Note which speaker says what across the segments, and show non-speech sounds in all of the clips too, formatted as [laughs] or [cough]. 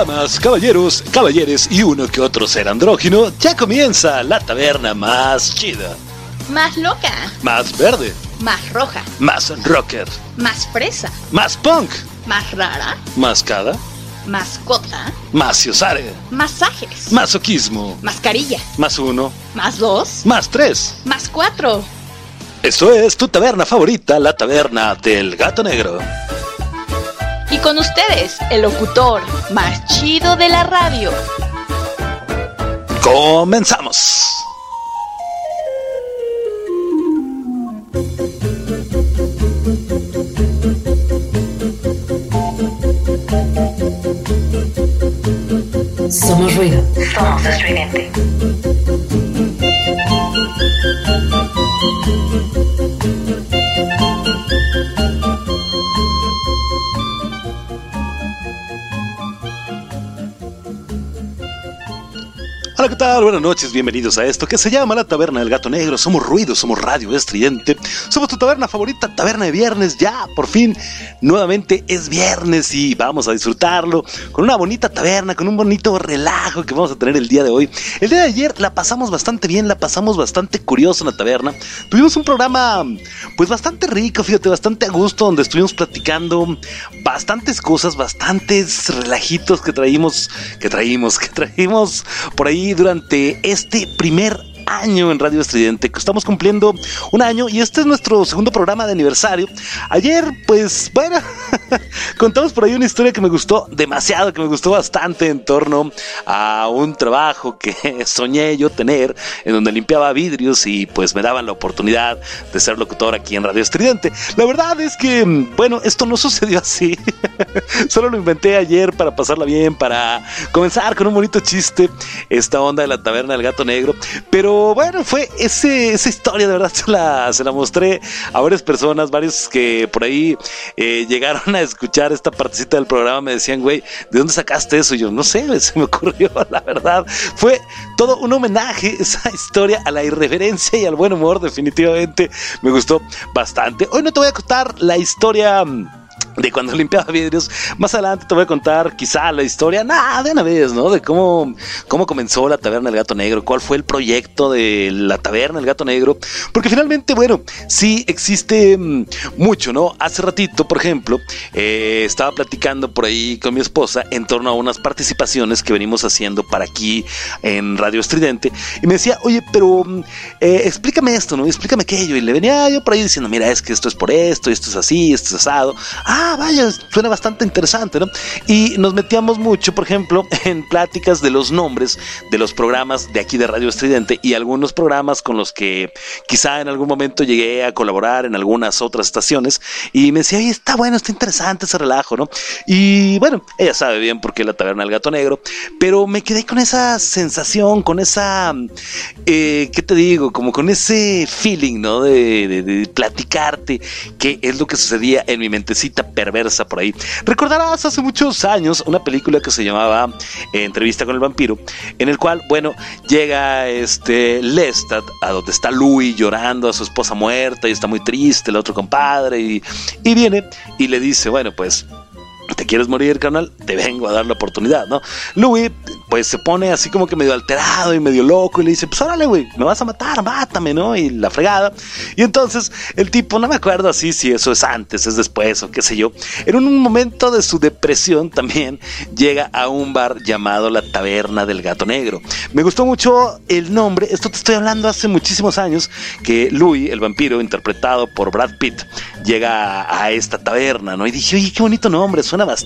Speaker 1: damas, caballeros, caballeres y uno que otro ser andrógino, ya comienza la taberna más chida.
Speaker 2: Más loca.
Speaker 1: Más verde.
Speaker 2: Más roja.
Speaker 1: Más rocker.
Speaker 2: Más fresa.
Speaker 1: Más punk.
Speaker 2: Más rara.
Speaker 1: Más cada.
Speaker 2: Mascota.
Speaker 1: Más ciosare.
Speaker 2: Masajes.
Speaker 1: Masoquismo.
Speaker 2: Mascarilla.
Speaker 1: Más uno.
Speaker 2: Más dos.
Speaker 1: Más tres.
Speaker 2: Más cuatro.
Speaker 1: Esto es tu taberna favorita, la taberna del gato negro.
Speaker 2: Y con ustedes, el locutor más chido de la radio.
Speaker 1: Comenzamos.
Speaker 3: Somos ruido.
Speaker 4: Somos estridente.
Speaker 1: Tal? Buenas noches, bienvenidos a esto que se llama La Taberna del Gato Negro. Somos ruido, somos radio estridente. Somos tu taberna favorita, taberna de viernes. Ya, por fin, nuevamente es viernes y vamos a disfrutarlo con una bonita taberna, con un bonito relajo que vamos a tener el día de hoy. El día de ayer la pasamos bastante bien, la pasamos bastante curioso en la taberna. Tuvimos un programa, pues bastante rico, fíjate, bastante a gusto, donde estuvimos platicando bastantes cosas, bastantes relajitos que traímos, que traímos, [laughs] que traímos por ahí durante este primer año en Radio Estridente, estamos cumpliendo un año y este es nuestro segundo programa de aniversario. Ayer, pues bueno, [laughs] contamos por ahí una historia que me gustó demasiado, que me gustó bastante en torno a un trabajo que [laughs] soñé yo tener, en donde limpiaba vidrios y pues me daban la oportunidad de ser locutor aquí en Radio Estridente. La verdad es que, bueno, esto no [laughs] sucedió así. Solo lo inventé ayer para pasarla bien, para comenzar con un bonito chiste, esta onda de la taberna del gato negro. Pero bueno, fue esa historia, de verdad, [laughs] se la, mostré a varias personas, varios que por ahí eh, [laughs] llegaron a escuchar esta partecita del programa, me decían, güey, ¿de dónde sacaste eso? Y yo, no sé, [laughs] se me ocurrió, la verdad. Fue todo un homenaje, esa historia, a la irreverencia y al buen humor, definitivamente me gustó bastante. Hoy no te voy a contar la historia de cuando [laughs] limpiaba vidrios. Más adelante te voy a contar quizá la historia, nada, de una vez, ¿no? De cómo, cómo comenzó la Taberna del Gato Negro, cuál fue el proyecto de la Taberna del Gato Negro. Porque finalmente, bueno, sí existe mm, mucho, ¿no? Hace ratito, por ejemplo, eh, estaba platicando por ahí con mi esposa en torno a unas participaciones que venimos haciendo para aquí en Radio Estridente. Y me decía, oye, pero mm, eh, explícame esto, ¿no? Explícame aquello. Y le venía yo por ahí diciendo, mira, es que esto es por esto, esto es así, esto es asado. Ah, vaya, suena bastante interesante, ¿no? Y nos metíamos mucho, por ejemplo, [laughs] en pláticas de los nombres de los programas de aquí de Radio Estridente y algunos programas con los que quizá en algún momento llegué a colaborar en algunas otras estaciones y me decía, oye, está bueno, está interesante ese relajo, ¿no? Y bueno, ella sabe bien por qué la taberna del gato negro, pero me quedé con esa sensación, con esa, eh, ¿qué te digo? Como con ese feeling, ¿no? De, de platicarte qué es lo que sucedía en mi mentecita perversa por ahí. Recordarás hace muchos años una película que se llamaba eh, Entrevista con el vampiro, en el cual, bueno, llega este Lestat a donde está Louis llorando a su esposa muerta y está muy triste, el otro compadre, y, y viene y le dice, bueno, pues ¿Te quieres morir, carnal? Te vengo a dar la oportunidad, ¿no? Louis, pues se pone así como que medio alterado y medio loco y le dice, pues órale, güey, me vas a matar, mátame, ¿no? Y la fregada. Y entonces el tipo, no me acuerdo así si eso es antes, es después o qué sé yo, en un momento de su depresión también llega a un bar llamado La Taberna del Gato Negro. Me gustó mucho el nombre, esto te estoy hablando hace muchísimos años, que Louis, el vampiro, interpretado por Brad Pitt, llega a, esta taberna, ¿no? Y dije, oye, qué bonito nombre, suena bastante,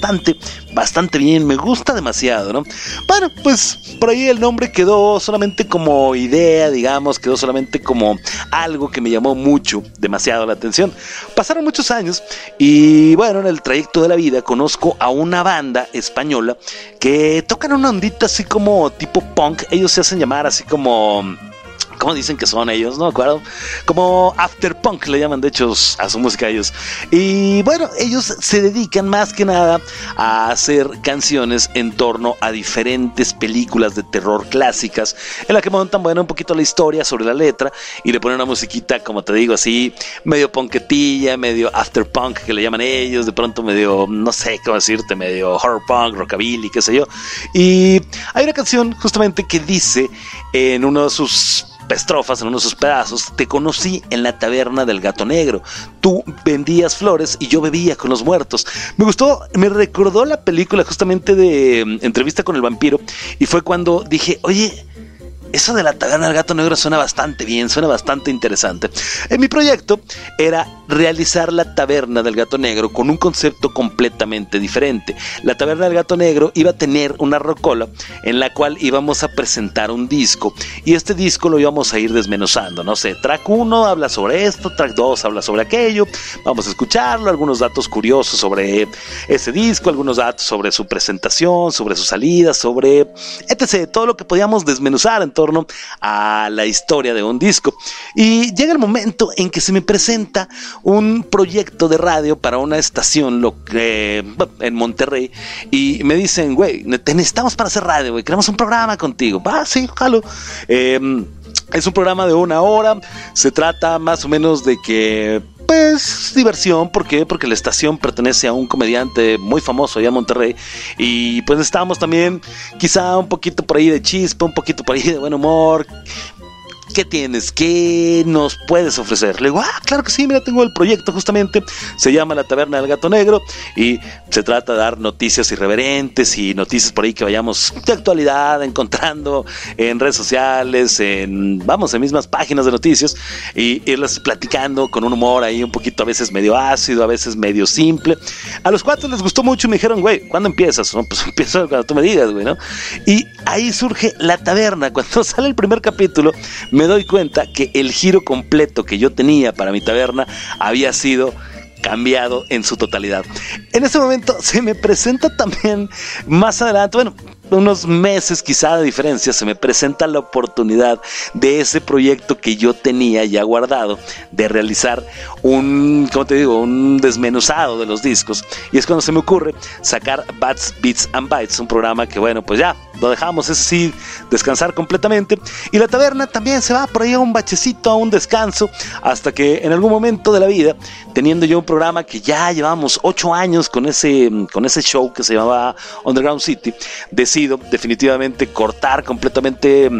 Speaker 1: bastante bien, me gusta demasiado, ¿no? Bueno, pues por ahí el nombre quedó solamente como idea, digamos, quedó solamente como algo que me llamó mucho, demasiado la atención. Pasaron muchos años y bueno, en el trayecto de la vida conozco a una banda española que tocan una ondita así como tipo punk, ellos se hacen llamar así como ¿cómo dicen que son ellos? No acuerdo. Como After Punk le llaman de hecho a su música ellos. Y bueno, ellos se dedican más que nada a hacer canciones en torno a diferentes películas de terror clásicas en la que montan, un poquito la historia sobre la letra y le ponen una musiquita, como te digo, así, medio punketilla, medio after punk que le llaman ellos, de pronto medio, no sé cómo decirte, medio horror punk, rockabilly, qué sé yo. Y hay una canción justamente que dice en uno de sus estrofas, en uno de sus pedazos, te conocí en la taberna del gato negro. Tú vendías flores y yo bebía con los muertos. Me gustó, me recordó la película justamente de mm, entrevista con el vampiro y fue cuando dije, oye, eso de la taberna del gato negro suena bastante bien, suena bastante interesante. En mi proyecto era realizar la taberna del gato negro con un concepto completamente diferente. La taberna del gato negro iba a tener una rocola en la cual íbamos a presentar un disco y este disco lo íbamos a ir desmenuzando. No sé, track 1 habla sobre esto, track 2 habla sobre aquello, vamos a escucharlo, algunos datos curiosos sobre ese disco, algunos datos sobre su presentación, sobre su salida, sobre etc. Todo lo que podíamos desmenuzar en a la historia de un disco. Y llega el momento en que se me presenta un proyecto de radio para una estación lo, en Monterrey y me dicen, güey, te necesitamos para hacer radio, güey, queremos un programa contigo. Va, sí, jalo. Em, es un programa de una hora. Se trata más o menos de que pues diversión, ¿por qué? Porque la estación pertenece a un comediante muy famoso allá en Monterrey y pues estábamos también quizá un poquito por ahí de chispa, un poquito por ahí de buen humor, ¿qué tienes? ¿Qué nos puedes ofrecer? Le digo, ah, claro que sí, mira, tengo el proyecto justamente, se llama La Taberna del Gato Negro y se trata de dar noticias irreverentes y noticias por ahí que vayamos de actualidad encontrando en redes sociales, en, vamos, en mismas páginas de noticias y irlas platicando con un humor ahí un poquito a veces medio ácido, a veces medio simple. A los cuatro les gustó mucho y me dijeron, güey, ¿cuándo empiezas? No, pues [laughs] empiezo cuando tú me digas, güey, ¿no? Y ahí surge La Taberna. Cuando [laughs] sale el primer capítulo, me me doy cuenta que el giro completo que yo tenía para mi taberna había sido cambiado en su totalidad. En ese momento se me presenta también más adelante, bueno, unos meses quizá de diferencia, se me presenta la oportunidad de ese proyecto que yo tenía ya guardado, de realizar un, ¿cómo te digo?, un desmenuzado de los discos. Y es cuando se me ocurre sacar Bats, Beats and Bytes, un programa que, bueno, pues ya, lo dejamos, es sí, descansar completamente. Y la taberna también se va por ahí a un bachecito, a un descanso, hasta que en algún momento de la vida, teniendo yo un programa que ya llevamos ocho años con ese, con ese show que se llamaba Underground City, decido definitivamente cortar completamente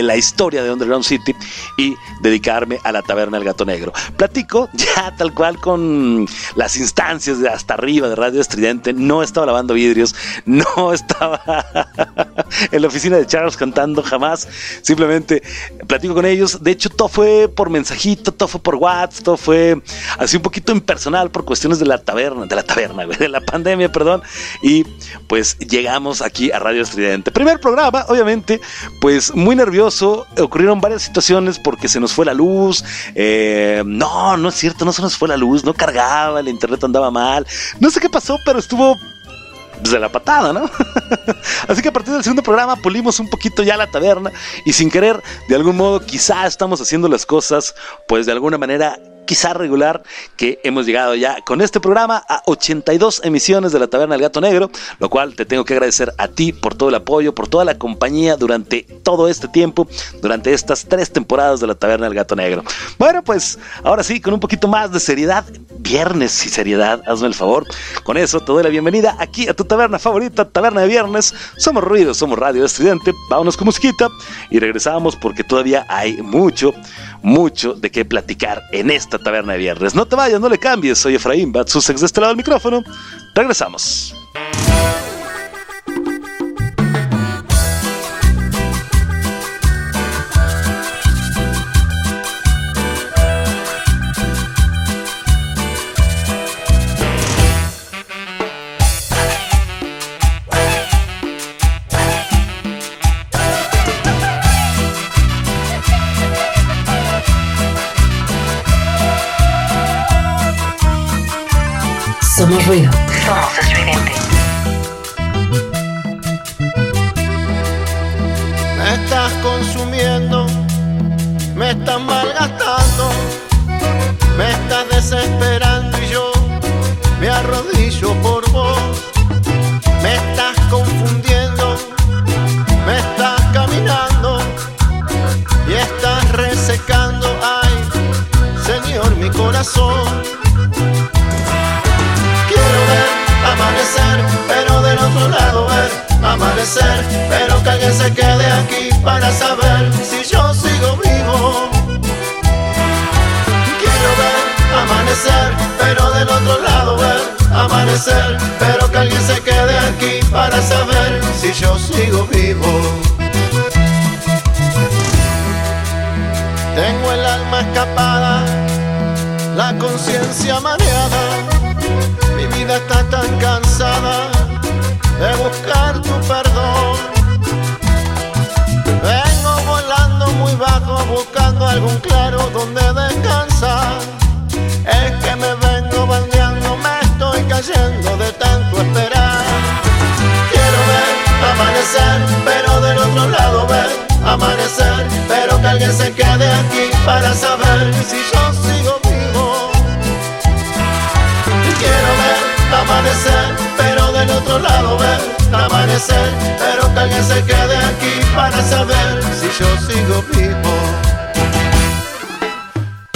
Speaker 1: la historia de Underground City y dedicarme a la taberna del gato negro. Platico [laughs] ya tal cual con las instancias de hasta arriba de Radio Estridente. No estaba lavando vidrios, [laughs] no estaba [laughs] en la oficina de Charles cantando jamás. Simplemente platico con ellos. De hecho, todo fue por mensajito, todo fue por WhatsApp, todo fue así un poquito impersonal por cuestiones de la taberna, de la taberna, de la pandemia, perdón. Y pues llegamos aquí a Radio Estridente. Primer programa, obviamente, pues muy nervioso ocurrieron varias situaciones porque se nos fue la luz. Eh, no, no es cierto, no se nos fue la luz, no cargaba, el internet andaba mal. No sé qué pasó, pero estuvo de la patada, ¿no? [laughs] Así que a partir del segundo programa pulimos un poquito ya la taberna y sin querer, de algún modo, quizá estamos haciendo las cosas, pues de alguna manera quizá regular que hemos llegado ya con este programa a 82 emisiones de la Taberna del Gato Negro, lo cual te tengo que agradecer a ti por todo el apoyo, por toda la compañía durante todo este tiempo, durante estas tres temporadas de la Taberna del Gato Negro. Bueno, pues ahora sí, con un poquito más de seriedad, viernes y seriedad, hazme el favor. Con eso te doy la bienvenida aquí a tu taberna favorita, Taberna de Viernes. Somos ruido, somos radio estudiante, vámonos con musiquita y regresamos porque todavía hay mucho, mucho de qué platicar en esta taberna de viernes. No te vayas, no le cambies. Soy Efraín Batsusex de este del micrófono. Regresamos.
Speaker 3: Somos ruido. Somos estridente.
Speaker 4: Me estás consumiendo me están malgastando, me estás desesperando y yo me arrodillo por vos, me estás confundiendo, me estás caminando y estás resecando, ay, Señor, mi corazón. Amanecer, pero del otro lado ver amanecer, pero que alguien se quede aquí para saber si yo sigo vivo. Quiero ver amanecer, pero del otro lado ver amanecer, pero que alguien se quede aquí para saber si yo sigo vivo. Tengo el alma escapada, la conciencia mareada, vida está tan cansada de buscar tu perdón. Vengo volando muy bajo buscando algún claro donde descansar. Es que me vengo bandeando, me estoy cayendo de tanto esperar. Quiero ver amanecer, pero del otro lado ver amanecer, pero que alguien se quede aquí para saber si yo sigo amanecer, pero del otro lado ver amanecer, pero que alguien se quede aquí para saber si yo sigo vivo.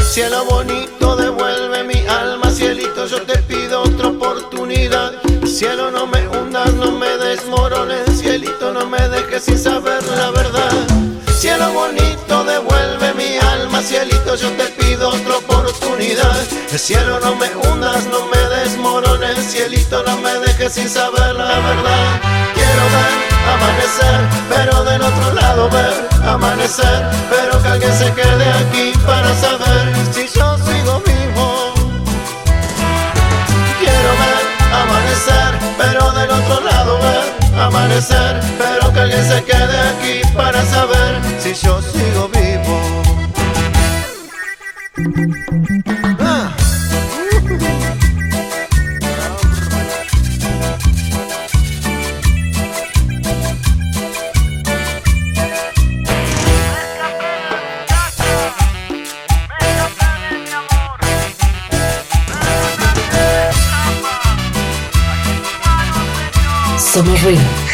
Speaker 4: Cielo bonito, devuelve mi alma, cielito, yo te pido otra oportunidad. Cielo, no me hundas, no me desmorones, cielito, no me dejes sin saber la verdad. Cielo bonito, devuelve mi alma, cielito, yo te pido otra oportunidad. Cielo, no me hundas, no me desmorones, cielito, no me dejes sin saber la verdad. Quiero ver amanecer, pero del otro lado ver amanecer, pero que alguien se quede aquí para saber si yo sigo vivo. Quiero ver amanecer, pero del otro lado ver amanecer, pero que alguien se quede aquí para saber si yo sigo vivo.
Speaker 3: Somos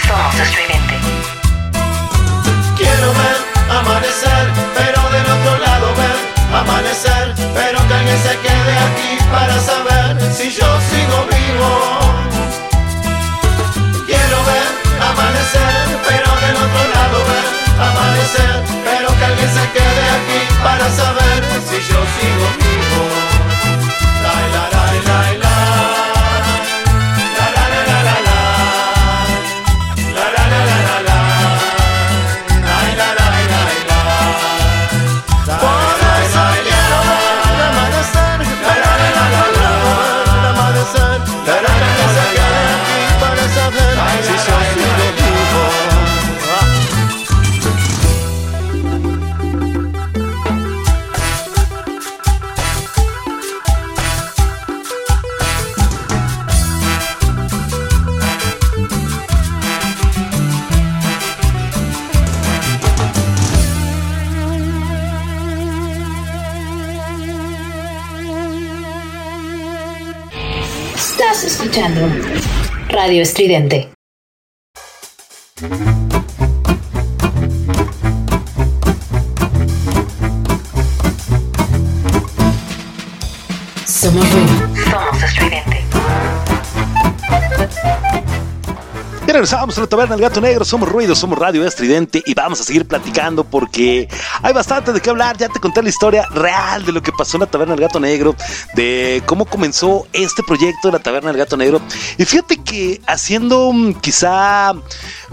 Speaker 3: escuchando Radio Estridente.
Speaker 1: Regresamos a la taberna del gato negro, somos ruido, somos radio estridente y vamos a seguir platicando porque hay bastante de qué hablar. Ya te conté la historia real de lo que pasó en la taberna del gato negro, de cómo comenzó este proyecto de la taberna del gato negro. Y fíjate que haciendo mm, quizá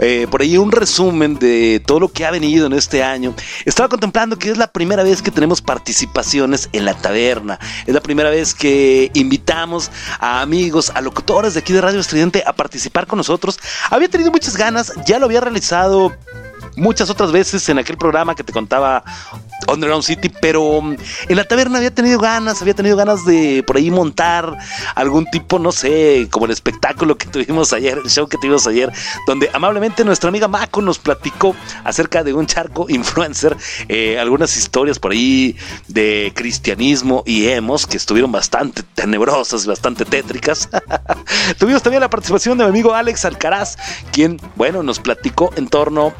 Speaker 1: eh, por ahí un resumen de todo lo que ha venido en este año, estaba contemplando que es la primera vez que tenemos participaciones en la taberna. Es la primera vez que invitamos a amigos, a locutores de aquí de Radio Estridente a participar con nosotros. Había tenido muchas ganas, ya lo había realizado muchas otras veces en aquel programa que te contaba Underground City, pero mm, en la taberna había tenido ganas, había tenido ganas de por ahí montar algún tipo, no sé, como el espectáculo que tuvimos ayer, el show que tuvimos ayer, donde amablemente nuestra amiga Mako nos platicó acerca de un charco influencer, eh, algunas historias por ahí de cristianismo y hemos que estuvieron bastante tenebrosas, bastante tétricas. [laughs] Tuvimos también la participación de mi amigo Alex Alcaraz, quien, bueno, nos platicó en torno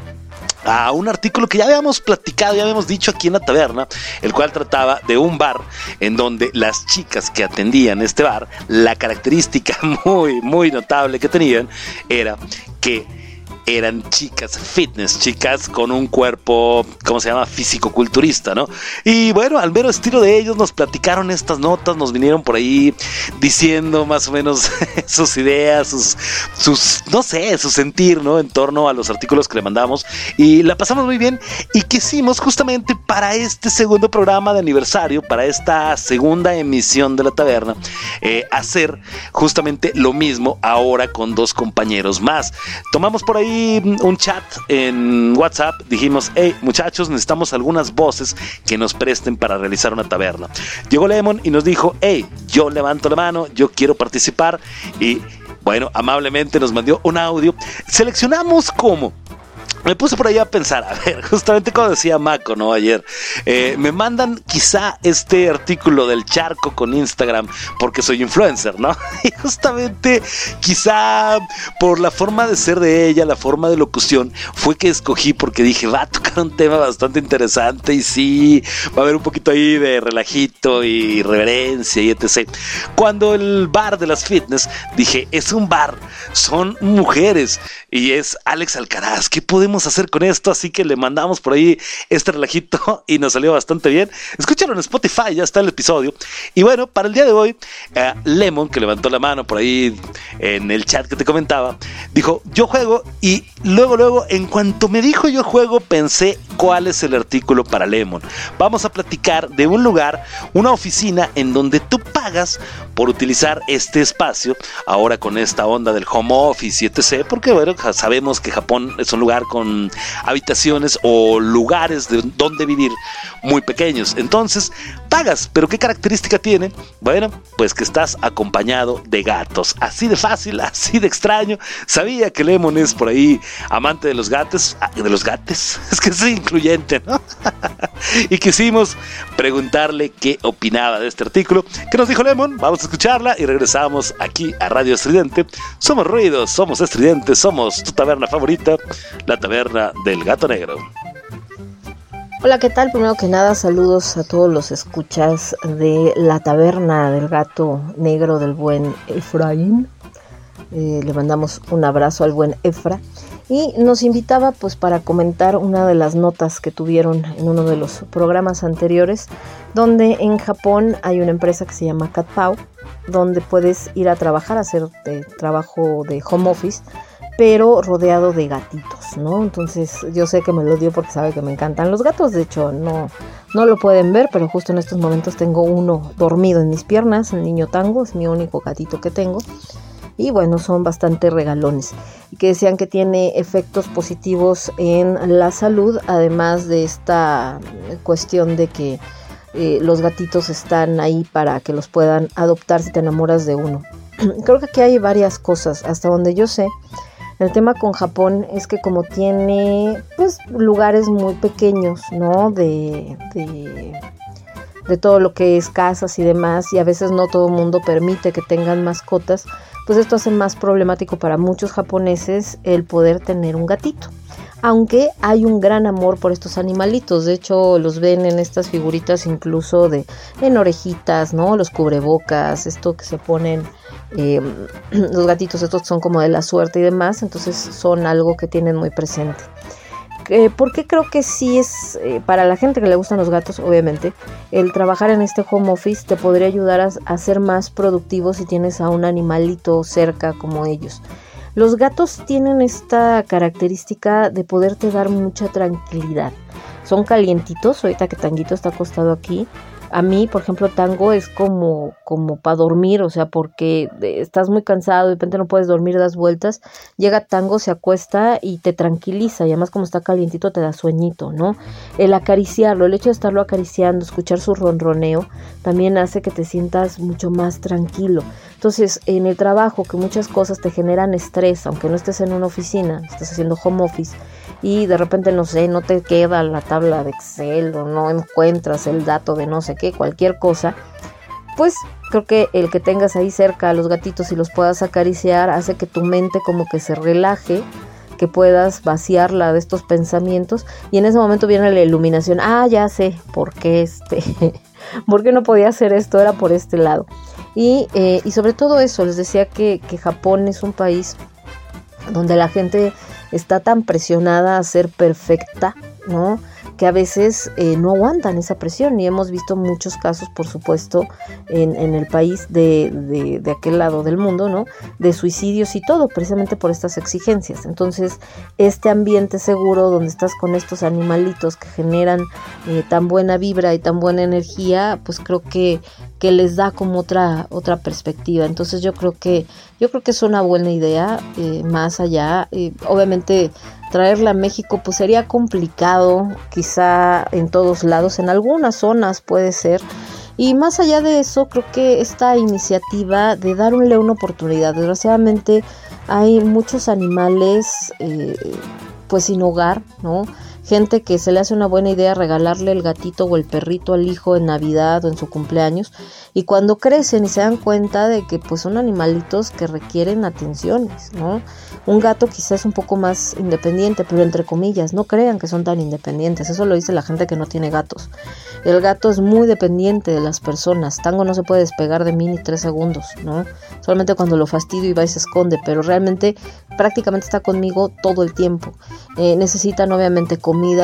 Speaker 1: a un artículo que ya habíamos platicado, ya habíamos dicho aquí en la taberna, el cual trataba de un bar en donde las chicas que atendían este bar, la característica [laughs] muy, muy notable que tenían era que eran chicas fitness, chicas con un cuerpo, ¿cómo se llama? Físico-culturista, ¿no? Y bueno, al mero estilo de ellos nos platicaron estas notas, nos vinieron por ahí diciendo más o menos [laughs] sus ideas, sus, sus, no sé, su sentir, ¿no? En torno a los artículos que le mandamos. Y la pasamos muy bien y quisimos justamente para este segundo programa de aniversario, para esta segunda emisión de la taberna, eh, hacer justamente lo mismo ahora con dos compañeros más. Tomamos por ahí un chat en WhatsApp, dijimos, hey muchachos, necesitamos algunas voces que nos presten para realizar una taberna. Llegó Lemon y nos dijo, hey, yo levanto la mano, yo quiero participar y bueno, amablemente nos mandó un audio. Seleccionamos como me puse por ahí a pensar, a ver, [laughs] justamente como decía Mako, ¿no? Ayer, eh, me mandan quizá este artículo del charco con Instagram porque soy influencer, ¿no? [laughs] Y justamente quizá por la forma de ser de ella, la forma de locución, fue que escogí porque dije, va a tocar un tema bastante interesante y sí, va a haber un poquito ahí de relajito y reverencia y etc. Cuando el bar de las fitness, dije, es un bar, son mujeres y es Alex Alcaraz, ¿qué podemos hacer con esto, así que le mandamos por ahí este relajito [laughs] y nos salió bastante bien. Escúchalo en Spotify, ya está el episodio. Y bueno, para el día de hoy, eh, Lemon, que levantó la mano por ahí en el chat que te comentaba, dijo, yo juego y luego, luego, en cuanto me dijo yo juego, pensé cuál es el artículo para Lemon. Vamos a platicar de un lugar, una oficina en donde tú pagas por utilizar este espacio, ahora con esta onda del home office y etc. Porque bueno, sabemos que Japón es un lugar con habitaciones o lugares de donde vivir muy pequeños. Entonces, pagas, pero ¿qué característica tiene? Bueno, pues que estás acompañado de gatos. Así de fácil, [laughs] así de extraño. Sabía que Lemon es por ahí amante de los gatos, ah, de los gatos. [laughs] Es que es incluyente, ¿no? [laughs] y quisimos preguntarle qué opinaba de este artículo. ¿Qué nos dijo Lemon? Vamos a escucharla y regresamos aquí a Radio Estridente. Somos ruidos, somos estridentes, somos tu taberna favorita, la taberna del gato negro.
Speaker 5: Hola, ¿qué tal? Primero que nada, saludos a todos los escuchas de la taberna del gato negro del buen Efraín. Eh, le mandamos un abrazo al buen Efra y nos invitaba pues para comentar una de las notas que tuvieron en uno de los programas anteriores donde en Japón hay una empresa que se llama Katpau donde puedes ir a trabajar, hacer trabajo de home office pero rodeado de gatitos, ¿no? Entonces yo sé que me lo dio porque sabe que me encantan los gatos, de hecho no, no lo pueden ver, pero justo en estos momentos tengo uno dormido en mis piernas, el niño tango, es mi único gatito que tengo. Y bueno, son bastante regalones. Que decían que tiene efectos positivos en la salud, además de esta cuestión de que eh, los gatitos están ahí para que los puedan adoptar si te enamoras de uno. [clears throat] Creo que aquí hay varias cosas, hasta donde yo sé el tema con Japón es que como tiene pues lugares muy pequeños, ¿no? De, de, todo lo que es casas y demás, y a veces no todo el mundo permite que tengan mascotas, pues esto hace más problemático para muchos japoneses el poder tener un gatito. Aunque hay un gran amor por estos animalitos, de hecho los ven en estas figuritas incluso de en orejitas, ¿no? Los cubrebocas, esto que se ponen eh, [clears throat] los gatitos estos son como de la suerte y demás, entonces son algo que tienen muy presente. Eh, porque creo que sí es, eh, para la gente que le gustan los gatos, obviamente, el trabajar en este home office te podría ayudar a, ser más productivo si tienes a un animalito cerca como ellos. Los gatos tienen esta característica de poderte dar mucha tranquilidad. Son calientitos, ahorita que Tanguito está acostado aquí, A mí, por ejemplo, tango es como, como para dormir, o sea, porque estás muy cansado, de repente no puedes dormir, das vueltas, llega tango, se acuesta y te tranquiliza, y además como está calientito te da sueñito, ¿no? El acariciarlo, el hecho de estarlo acariciando, escuchar su ronroneo, también hace que te sientas mucho más tranquilo. Entonces, en el trabajo, que muchas cosas te generan estrés, aunque no estés en una oficina, estás haciendo home office, y de repente, no sé, no te queda la tabla de Excel o no encuentras el dato de no sé qué, cualquier cosa, pues creo que el que tengas ahí cerca a los gatitos y los puedas acariciar hace que tu mente como que se relaje, que puedas vaciarla de estos pensamientos y en ese momento viene la iluminación, ah, ya sé, ¿por qué este? [laughs] ¿Por qué no podía hacer esto? Era por este lado. Y, eh, y sobre todo eso, les decía que, que Japón es un país donde la gente está tan presionada a ser perfecta, ¿no? que a veces eh, no aguantan esa presión y hemos visto muchos casos, por supuesto, en, el país de, de, aquel lado del mundo, ¿no? De suicidios y todo, precisamente por estas exigencias. Entonces, este ambiente seguro donde estás con estos animalitos que generan eh, tan buena vibra y tan buena energía, pues creo que, que les da como otra, otra perspectiva. Entonces yo creo que, yo creo que es una buena idea, eh, más allá, obviamente traerla a México pues sería complicado, quizá en todos lados, en algunas zonas puede ser. Y más allá de eso, creo que esta iniciativa de darle una oportunidad, desgraciadamente hay muchos animales eh, pues sin hogar, ¿no? Gente que se le hace una buena idea regalarle el gatito o el perrito al hijo en Navidad o en su cumpleaños y cuando crecen y se dan cuenta de que pues son animalitos que requieren atenciones, ¿no? Un gato quizás un poco más independiente, pero entre comillas, no crean que son tan independientes, eso lo dice la gente que no tiene gatos. El gato es muy dependiente de las personas, Tango no se puede despegar de mí ni tres segundos, ¿no? Solamente cuando lo fastidio y va y se esconde, pero realmente prácticamente está conmigo todo el tiempo. Eh, necesitan obviamente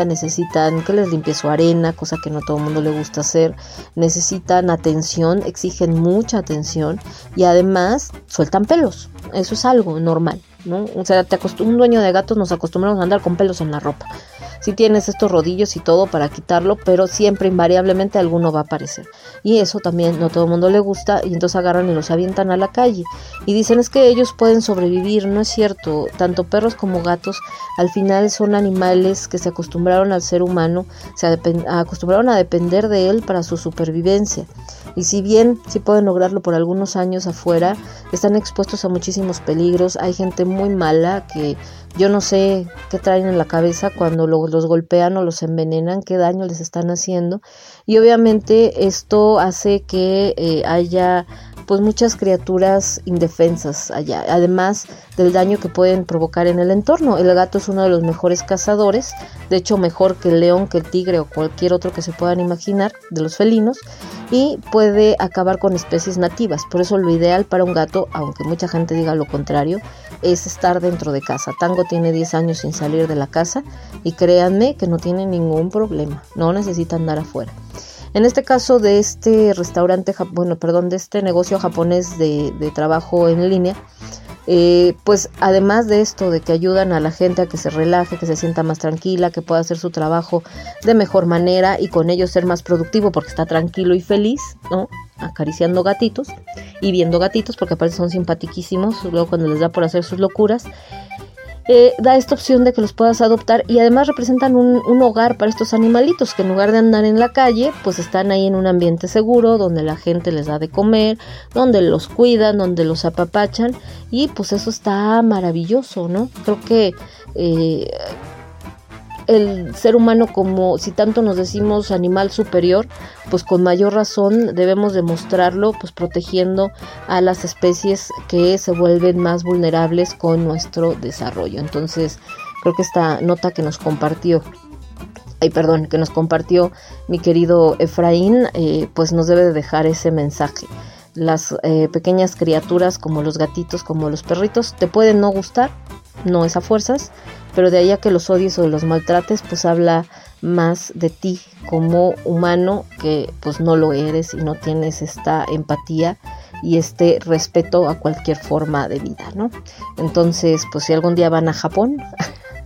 Speaker 5: necesitan que les limpie su arena, cosa que no todo el mundo le gusta hacer, necesitan atención, exigen mucha atención y además sueltan pelos, eso es algo normal. ¿no? O sea, te un dueño de gatos nos acostumbramos a andar con pelos en la ropa. Si tienes estos rodillos y todo para quitarlo, pero siempre invariablemente alguno va a aparecer. Y eso también no todo el mundo le gusta y entonces agarran y los avientan a la calle. Y dicen es que ellos pueden sobrevivir, no es cierto. Tanto perros como gatos al final son animales que se acostumbraron al ser humano, se acostumbraron a depender de él para su supervivencia. Y si bien sí pueden lograrlo por algunos años afuera, están expuestos a muchísimos peligros. Hay gente muy mala que yo no sé qué traen en la cabeza cuando los golpean o los envenenan, qué daño les están haciendo. Y obviamente esto hace que eh, haya pues muchas criaturas indefensas allá, además del daño que pueden provocar en el entorno. El gato es uno de los mejores cazadores, de hecho mejor que el león, que el tigre o cualquier otro que se puedan imaginar de los felinos, y puede acabar con especies nativas. Por eso lo ideal para un gato, aunque mucha gente diga lo contrario, es estar dentro de casa. Tango tiene 10 años sin salir de la casa y créanme que no tiene ningún problema, no necesita andar afuera. En este caso de este restaurante, bueno, perdón, de este negocio japonés de, trabajo en línea, eh, pues además de esto, de que ayudan a la gente a que se relaje, que se sienta más tranquila, que pueda hacer su trabajo de mejor manera y con ello ser más productivo porque está tranquilo y feliz, ¿no? Acariciando gatitos y viendo gatitos porque aparte son simpatiquísimos, luego cuando les da por hacer sus locuras. Eh, da esta opción de que los puedas adoptar y además representan un, hogar para estos animalitos que en lugar de andar en la calle, pues están ahí en un ambiente seguro, donde la gente les da de comer, donde los cuidan, donde los apapachan y pues eso está maravilloso, ¿no? Creo que eh, el ser humano como si tanto nos decimos animal superior, pues con mayor razón debemos demostrarlo pues protegiendo a las especies que se vuelven más vulnerables con nuestro desarrollo. Entonces, creo que esta nota que nos compartió ay perdón, que nos compartió mi querido Efraín, eh, pues nos debe de dejar ese mensaje. Las eh, pequeñas criaturas como los gatitos, como los perritos, te pueden no gustar, no es a fuerzas, pero de ahí a que los odies o los maltrates, pues habla más de ti como humano que pues no lo eres y no tienes esta empatía y este respeto a cualquier forma de vida, ¿no? Entonces, pues si algún día van a Japón,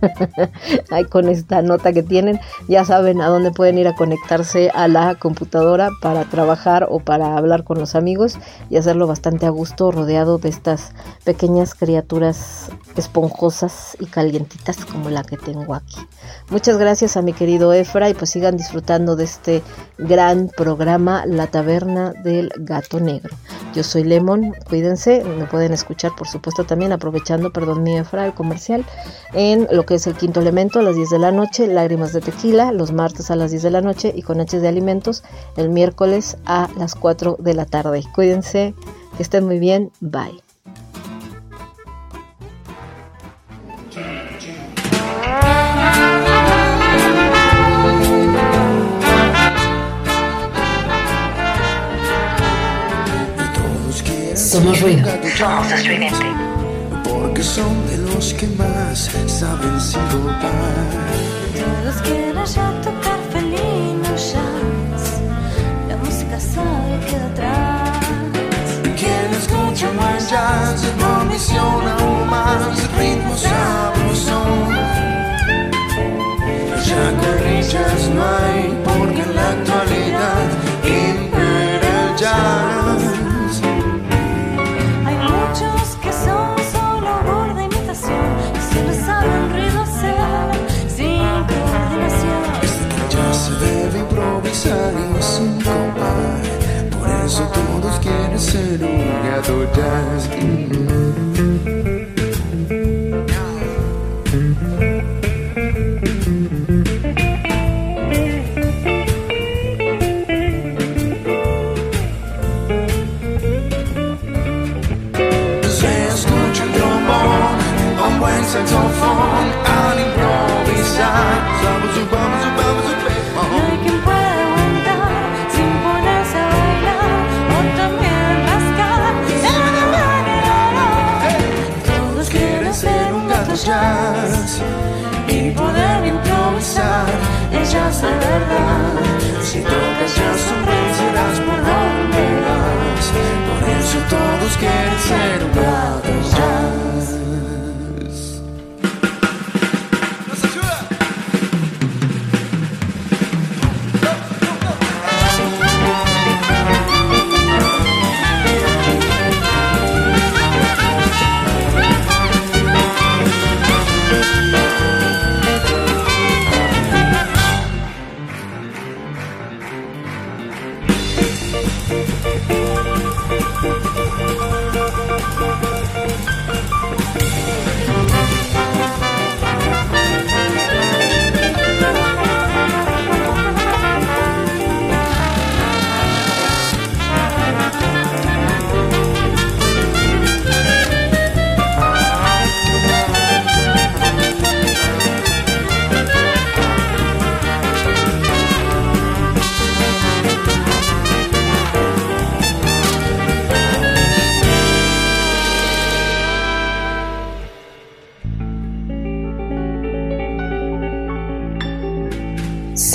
Speaker 5: [laughs] Ahí con esta nota que tienen, ya saben a dónde pueden ir a conectarse a la computadora para trabajar o para hablar con los amigos y hacerlo bastante a gusto, rodeado de estas pequeñas criaturas esponjosas y calientitas como la que tengo aquí. Muchas gracias a mi querido Efra y pues sigan disfrutando de este gran programa La Taberna del Gato Negro. Yo soy Lemon, cuídense, me pueden escuchar por supuesto también aprovechando, perdón mi Efra, el comercial, en lo que es el quinto elemento a las 10 de la noche, Lágrimas de Tequila, los martes a las 10 de la noche y con H's de Alimentos el miércoles a las 4 de la tarde. Cuídense, que estén muy bien, bye.
Speaker 3: Somos ruido.
Speaker 6: Somos estridente.
Speaker 7: Son de los que más saben silbar.
Speaker 8: Todos quieren ya tocar felino jazz. La música sabe queda atrás.
Speaker 7: Quien escucha buen jazz no misiona aún más ritmo sabroso. Ya corrillas no hay porque en la actualidad improvisar y sin compar. Por eso todos quieren ser jazz. Se escucha el trombón, un buen saxofón al. Vamos, vamos, vamos,
Speaker 8: No
Speaker 7: y poder improvisar. Ella es la verdad. Si tocas ya sorprenderás por donde vas. Por eso todos quieren ser un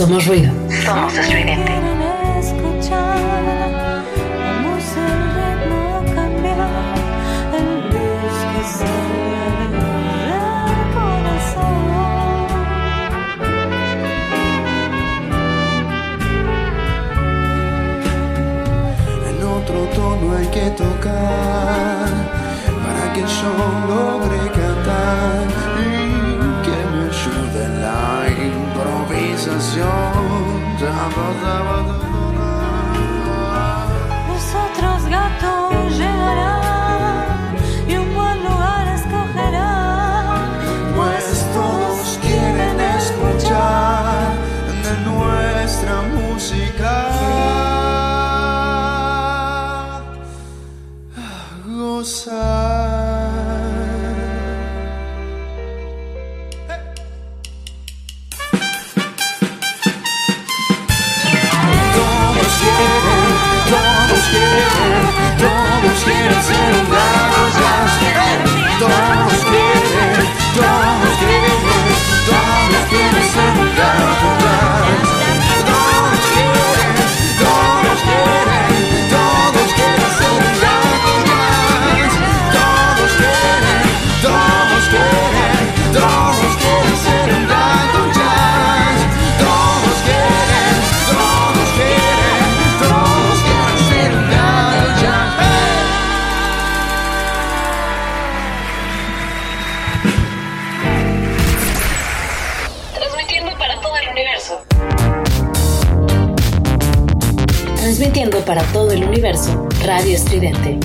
Speaker 3: Somos ruido.
Speaker 6: Somos.
Speaker 7: Todos quieren, todos quieren, todos quieren ser un
Speaker 3: para todo el universo, Radio Estridente.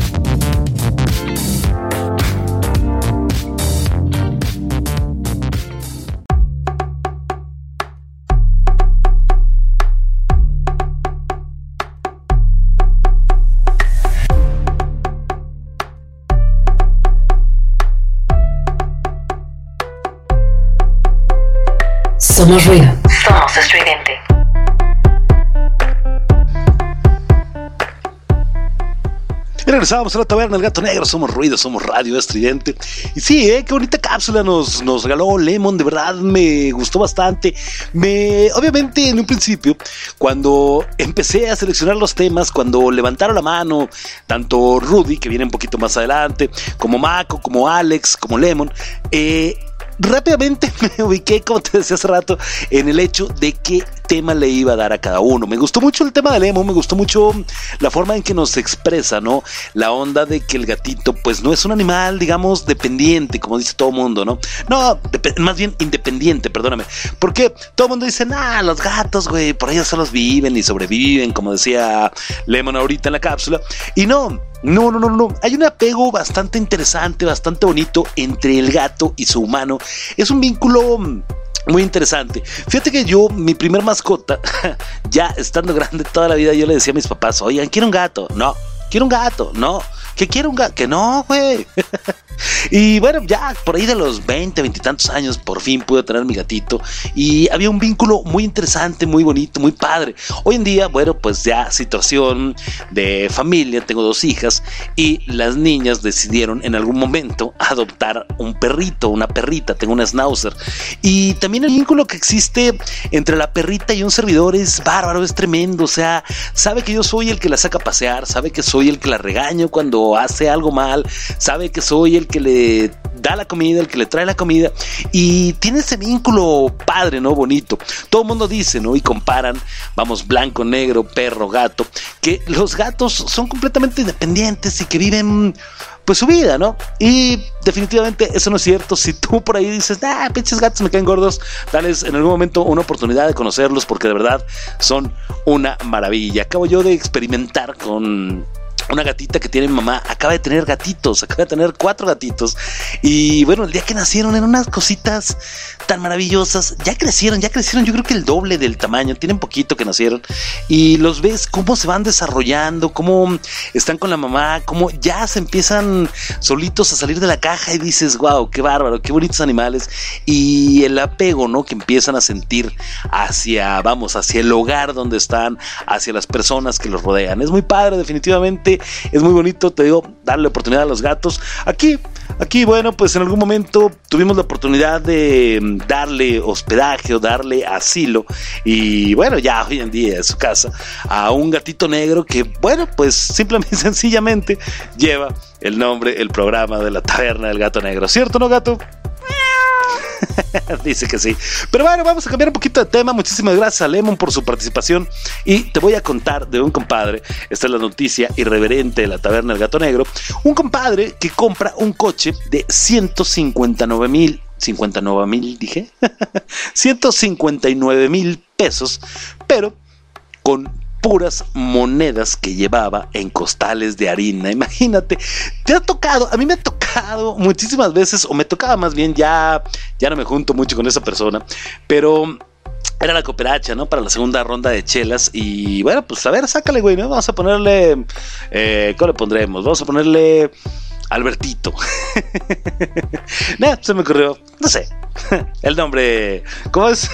Speaker 3: Somos ruido.
Speaker 1: Regresamos a la taberna del gato negro, somos ruido, somos radio estridente. Y sí, ¿eh? qué bonita cápsula nos, nos regaló Lemon, de verdad me gustó bastante. Me, obviamente en un principio, cuando empecé a seleccionar los temas, cuando levantaron la mano, tanto Rudy, que viene un poquito más adelante, como Mako, como Alex, como Lemon, eh, rápidamente [laughs] me ubiqué, como te decía hace rato, en el hecho de qué tema le iba a dar a cada uno. Me gustó mucho el tema de Lemon, me gustó mucho la forma en que nos expresa, ¿no? La onda de que el gatito, pues no es un animal, digamos, dependiente, como dice todo mundo, ¿no? No, más bien independiente, perdóname. Porque todo el mundo dice, nah, los gatos, güey, por ellos solos viven y sobreviven, como decía Lemon ahorita en la cápsula. Y no, no, no, no, no. Hay un apego bastante interesante, bastante bonito entre el gato y su humano. Es un vínculo mm, muy interesante. Fíjate que yo, mi primer mascota, [laughs] ya estando grande toda la vida, yo le decía a mis papás, oigan, quiero un gato. No, quiero un gato. No, que quiero un gato. Que no, güey. [laughs] Y bueno, ya por ahí de los 20, 20 y tantos años, por fin pude tener mi gatito. Y había un vínculo muy interesante, muy bonito, muy padre. Hoy en día, bueno, pues ya situación de familia, tengo dos hijas y las niñas decidieron en algún momento adoptar un perrito, una perrita, tengo una schnauzer. Y también el vínculo que existe entre la perrita y un servidor es bárbaro, es tremendo. O sea, sabe que yo soy el que la saca a pasear, sabe que soy el que la regaño cuando hace algo mal, sabe que soy el que le da la comida, el que le trae la comida y tiene ese vínculo padre, ¿no? Bonito. Todo el mundo dice, ¿no? Y comparan, vamos, blanco, negro, perro, gato, que los gatos son completamente independientes y que viven pues su vida, ¿no? Y definitivamente eso no es cierto. Si tú por ahí dices, ah, pinches gatos me caen gordos, dales en algún momento una oportunidad de conocerlos porque de verdad son una maravilla. Acabo yo de experimentar con una gatita que tiene mamá acaba de tener gatitos, acaba de tener cuatro gatitos. Y bueno, el día que nacieron eran unas cositas tan maravillosas. Ya crecieron, ya crecieron, yo creo que el doble del tamaño, tienen poquito que nacieron. Y los ves cómo se van desarrollando, cómo están con la mamá, cómo ya se empiezan solitos a salir de la caja y dices, wow, qué bárbaro, qué bonitos animales. Y el apego, ¿no? Que empiezan a sentir hacia, vamos, hacia el hogar donde están, hacia las personas que los rodean. Es muy padre, definitivamente es muy bonito, te digo, darle oportunidad a los gatos. Aquí, aquí, bueno, pues en algún momento tuvimos la oportunidad de mm, darle hospedaje o darle asilo. Y bueno, ya hoy en día en su casa, a un gatito negro que, bueno, pues simplemente [laughs] sencillamente lleva el nombre, el programa de la taberna del gato negro. ¿Cierto, no, gato? [laughs] Dice que sí. Pero bueno, vamos a cambiar un poquito de tema. Muchísimas gracias a Lemon por su participación. Y te voy a contar de un compadre. Esta es la noticia irreverente de la taberna del gato negro. Un compadre que compra un coche de 159 mil. 59 mil, dije. [laughs] 159 mil pesos. Pero con puras monedas que llevaba en costales de harina. Imagínate, te ha tocado, a mí me ha tocado muchísimas veces, o me tocaba más bien, ya, ya no me junto mucho con esa persona, pero era la cooperacha, ¿no? Para la segunda ronda de chelas. Y bueno, pues a ver, sácale, güey, ¿no? Vamos a ponerle. Eh, ¿Cómo le pondremos? Vamos a ponerle. Albertito. [laughs] se me ocurrió, no sé. [laughs] El nombre, ¿cómo es?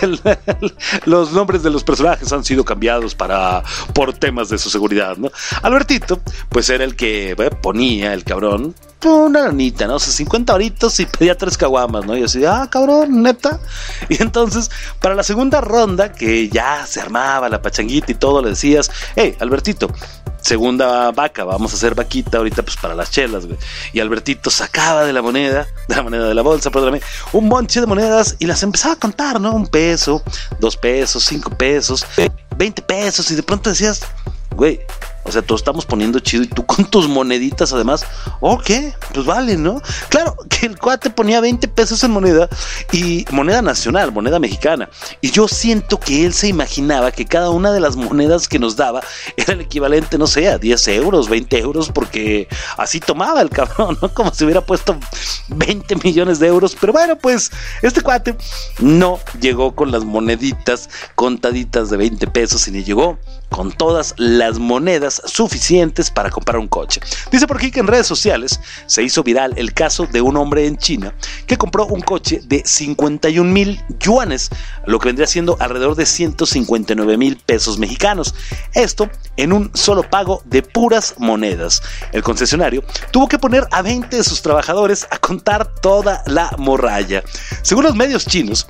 Speaker 1: Los nombres de los personajes han sido cambiados para por temas de su seguridad, ¿no? Albertito, pues era el que eh, ponía el cabrón una lanita, ¿no? O sea, 50 horitos y pedía tres caguamas, ¿no? Y yo así, ah, cabrón, neta. [laughs] Y entonces, para la segunda ronda, que ya se armaba la pachanguita y todo, le decías, hey, Albertito, segunda vaca, vamos a hacer vaquita ahorita pues para las chelas, güey. Y Albertito sacaba de la moneda, [laughs] de la moneda de la bolsa, perdóname, un bonche de monedas y las empezaba a contar, ¿no? Un peso, dos pesos, cinco pesos, veinte pesos y de pronto decías, güey, O sea, todos estamos poniendo chido y tú [laughs] con tus moneditas además, ok, pues vale, ¿no? Claro, que el cuate ponía 20 pesos en moneda y moneda nacional, moneda mexicana. Y yo siento que él se imaginaba que cada una de las monedas que nos daba era el equivalente, no sé, a 10 euros, 20 euros, porque así tomaba el cabrón, ¿no? Como si hubiera puesto 20 millones de euros. Pero bueno, pues este cuate no llegó con las moneditas contaditas de 20 pesos y ni llegó con todas las monedas suficientes para comprar un coche. Dice por aquí que en redes sociales se hizo viral el caso de un hombre en China que compró un coche de 51 mil yuanes, lo que vendría siendo alrededor de 159 mil pesos mexicanos. Esto en un solo pago de puras monedas. El concesionario tuvo que poner a 20 de sus trabajadores a contar toda la morralla. Según los medios chinos,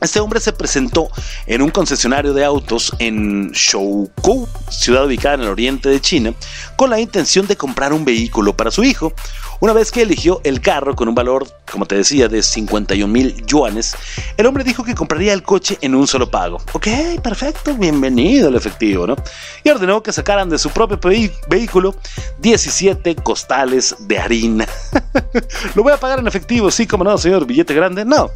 Speaker 1: este hombre se presentó en un concesionario de autos en Shoukou, ciudad ubicada en el oriente de China, con la intención de comprar un vehículo para su hijo. Una vez que eligió el carro con un valor, como te decía, de 51 mil yuanes, el hombre dijo que compraría el coche en un solo pago. Ok, perfecto, bienvenido al efectivo, ¿no? Y ordenó que sacaran de su propio vehículo 17 costales de harina. [laughs] Lo voy a pagar en efectivo, sí, como no, señor, billete grande, no.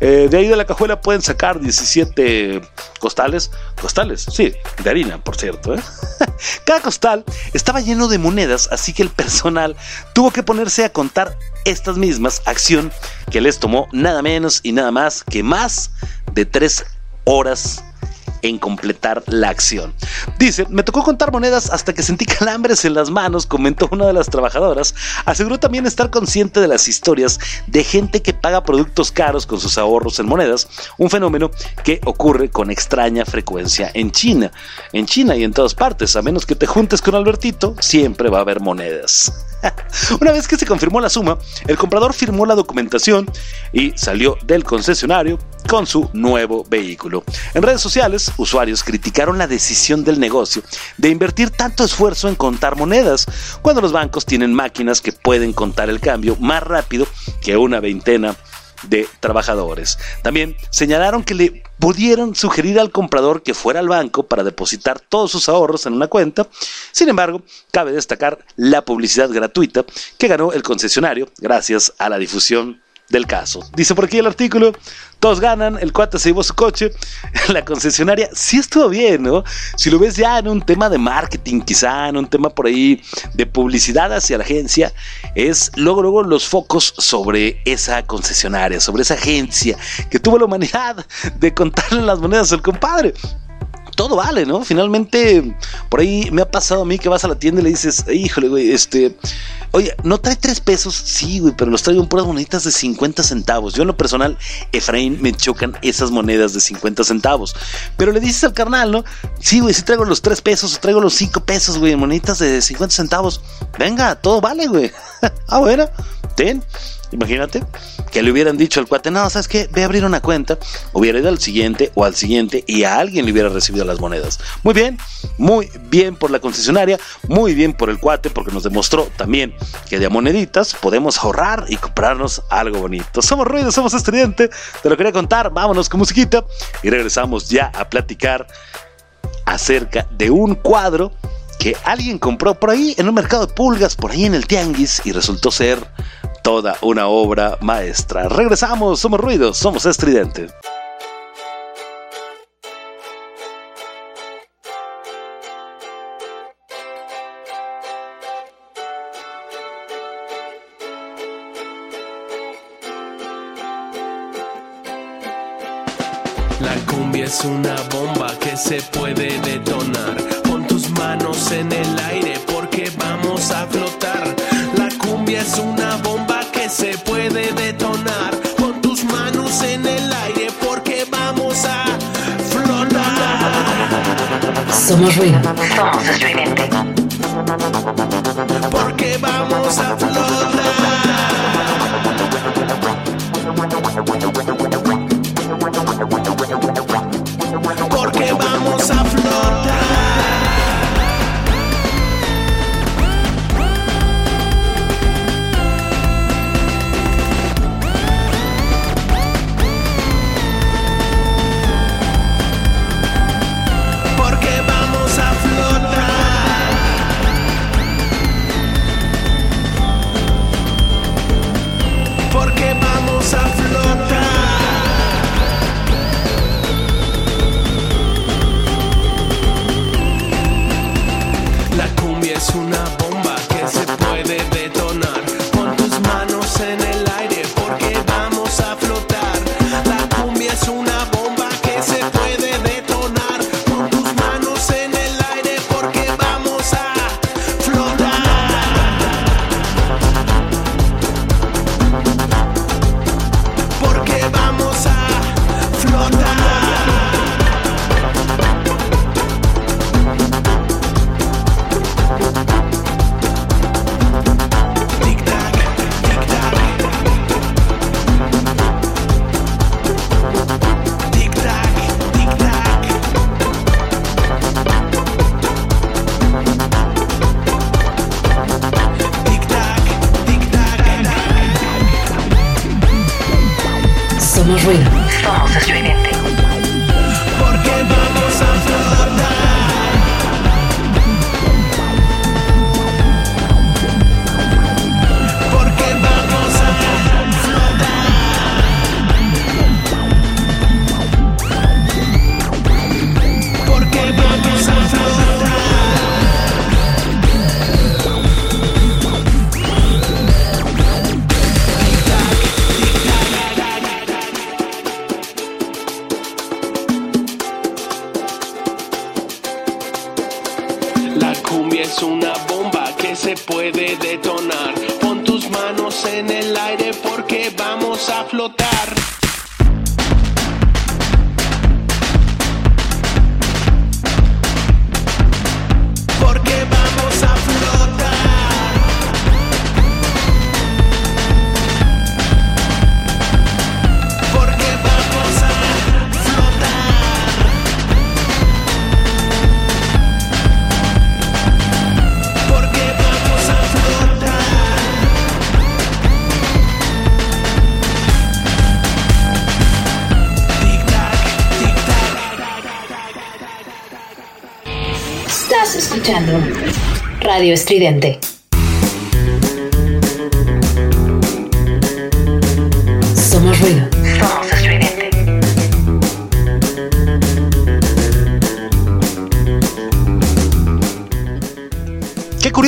Speaker 1: Eh, de ahí de la cajuela pueden sacar 17 costales, costales, sí, de harina, por cierto. ¿eh? [laughs] Cada costal estaba lleno de monedas, así que el personal tuvo que ponerse a contar estas mismas, acción que les tomó nada menos y nada más que más de tres horas en completar la acción. Dice, me tocó contar monedas hasta que sentí [laughs] calambres en las manos, comentó una de las trabajadoras. Aseguró también estar consciente de las historias de gente que paga productos caros con sus ahorros en monedas, un fenómeno que ocurre con extraña frecuencia en China. En China y en todas partes, a menos que te juntes con Albertito, siempre va a haber monedas. [laughs] Una vez que se confirmó la suma, el comprador firmó la documentación y salió del concesionario con su nuevo vehículo. En redes sociales, usuarios criticaron la decisión del negocio de invertir tanto esfuerzo en contar monedas, cuando los bancos tienen máquinas que pueden contar el cambio más rápido que una veintena de trabajadores. También señalaron que le pudieron sugerir al comprador que fuera al banco para depositar todos sus ahorros en una cuenta. Sin embargo, cabe destacar la publicidad gratuita que ganó el concesionario gracias a la difusión del caso. Dice por aquí el artículo, todos ganan, el cuate se llevó su coche, [laughs] la concesionaria sí estuvo bien, ¿no? Si lo ves ya en un tema de marketing, quizá en un tema por ahí de publicidad hacia la agencia, es luego, luego los focos sobre esa concesionaria, sobre esa agencia que tuvo la humanidad [laughs] de contarle las monedas al compadre todo vale, ¿no? Finalmente, por ahí me ha pasado a mí que vas a la tienda y le dices, híjole, güey, este, oye, ¿no trae tres pesos? Sí, güey, pero los traigo en puras moneditas de 50 centavos. Yo en lo personal, Efraín, me chocan esas monedas de 50 centavos. Pero le dices al carnal, ¿no? Sí, güey, sí traigo los tres pesos, o traigo los cinco pesos, güey, en moneditas de 50 centavos. Venga, todo vale, güey. [laughs] ah, bueno, ten. Imagínate que le hubieran dicho al cuate, no, ¿sabes qué? Ve a abrir una cuenta, hubiera ido al siguiente o al siguiente y a alguien le hubiera recibido las monedas. Muy bien, muy bien por la concesionaria, muy bien por el cuate porque nos demostró también que de moneditas podemos ahorrar y comprarnos algo bonito. Somos ruido, somos estudiante, te lo quería contar, vámonos con musiquita y regresamos ya a platicar acerca de un cuadro que alguien compró por ahí en un mercado de pulgas, por ahí en el tianguis y resultó ser toda una obra maestra. Regresamos, somos ruidos, somos estridente.
Speaker 9: La cumbia es una
Speaker 3: Radio Estridente.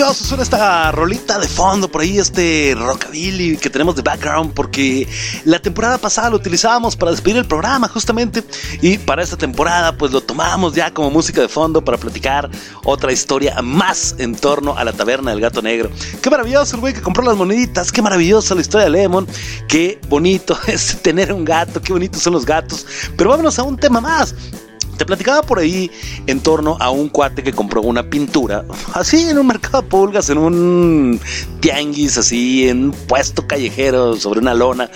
Speaker 1: Curioso suena esta rolita de fondo por ahí, este rockabilly que tenemos de background, porque la temporada pasada lo utilizábamos para despedir el programa justamente, y para esta temporada pues lo tomamos ya como música de fondo para platicar otra historia más en torno a la taberna del gato negro. Qué maravilloso el güey que compró las moneditas, qué maravillosa la historia de Lemon, qué bonito [laughs] es tener un gato, qué bonitos son los gatos, pero vámonos a un tema más. Te platicaba por ahí en torno a un cuate que compró una pintura, así en un mercado de pulgas, en un tianguis, así en un puesto callejero sobre una lona,